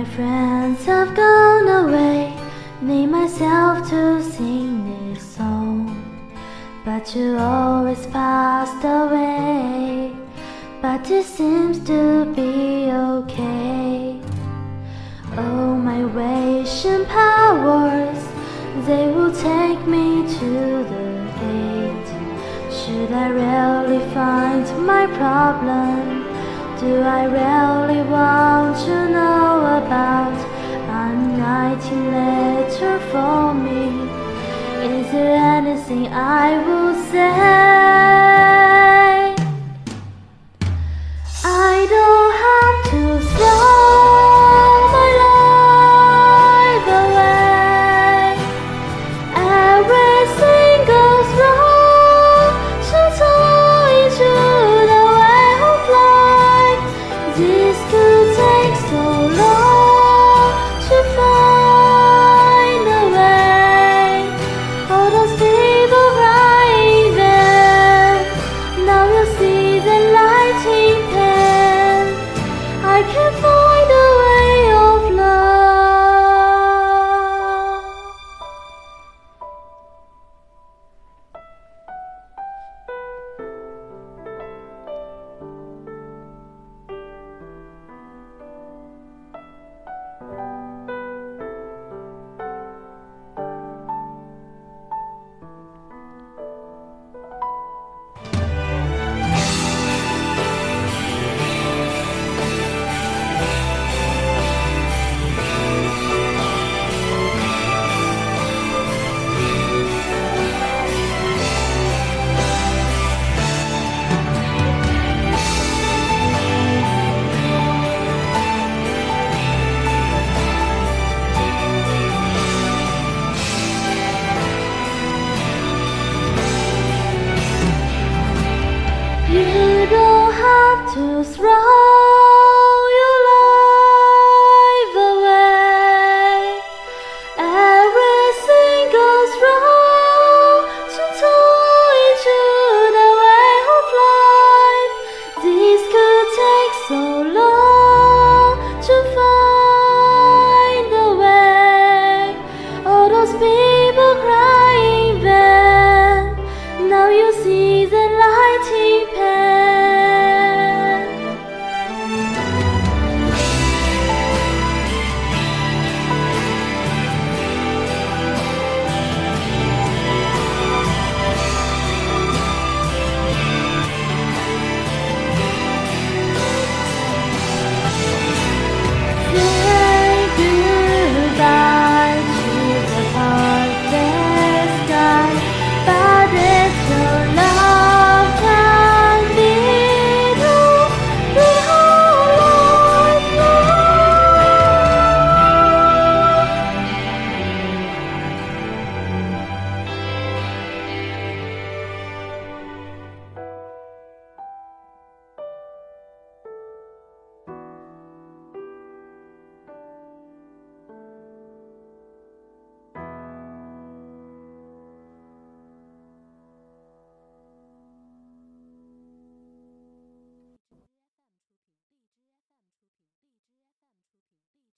My friends have gone away, need myself to sing this song. But you always passed away, but it seems to be okay. Oh, my wishing powers, they will take me to the gate. Should I really find my problem? Do I really want to know about a writing letter for me? Is there anything I will say? To throw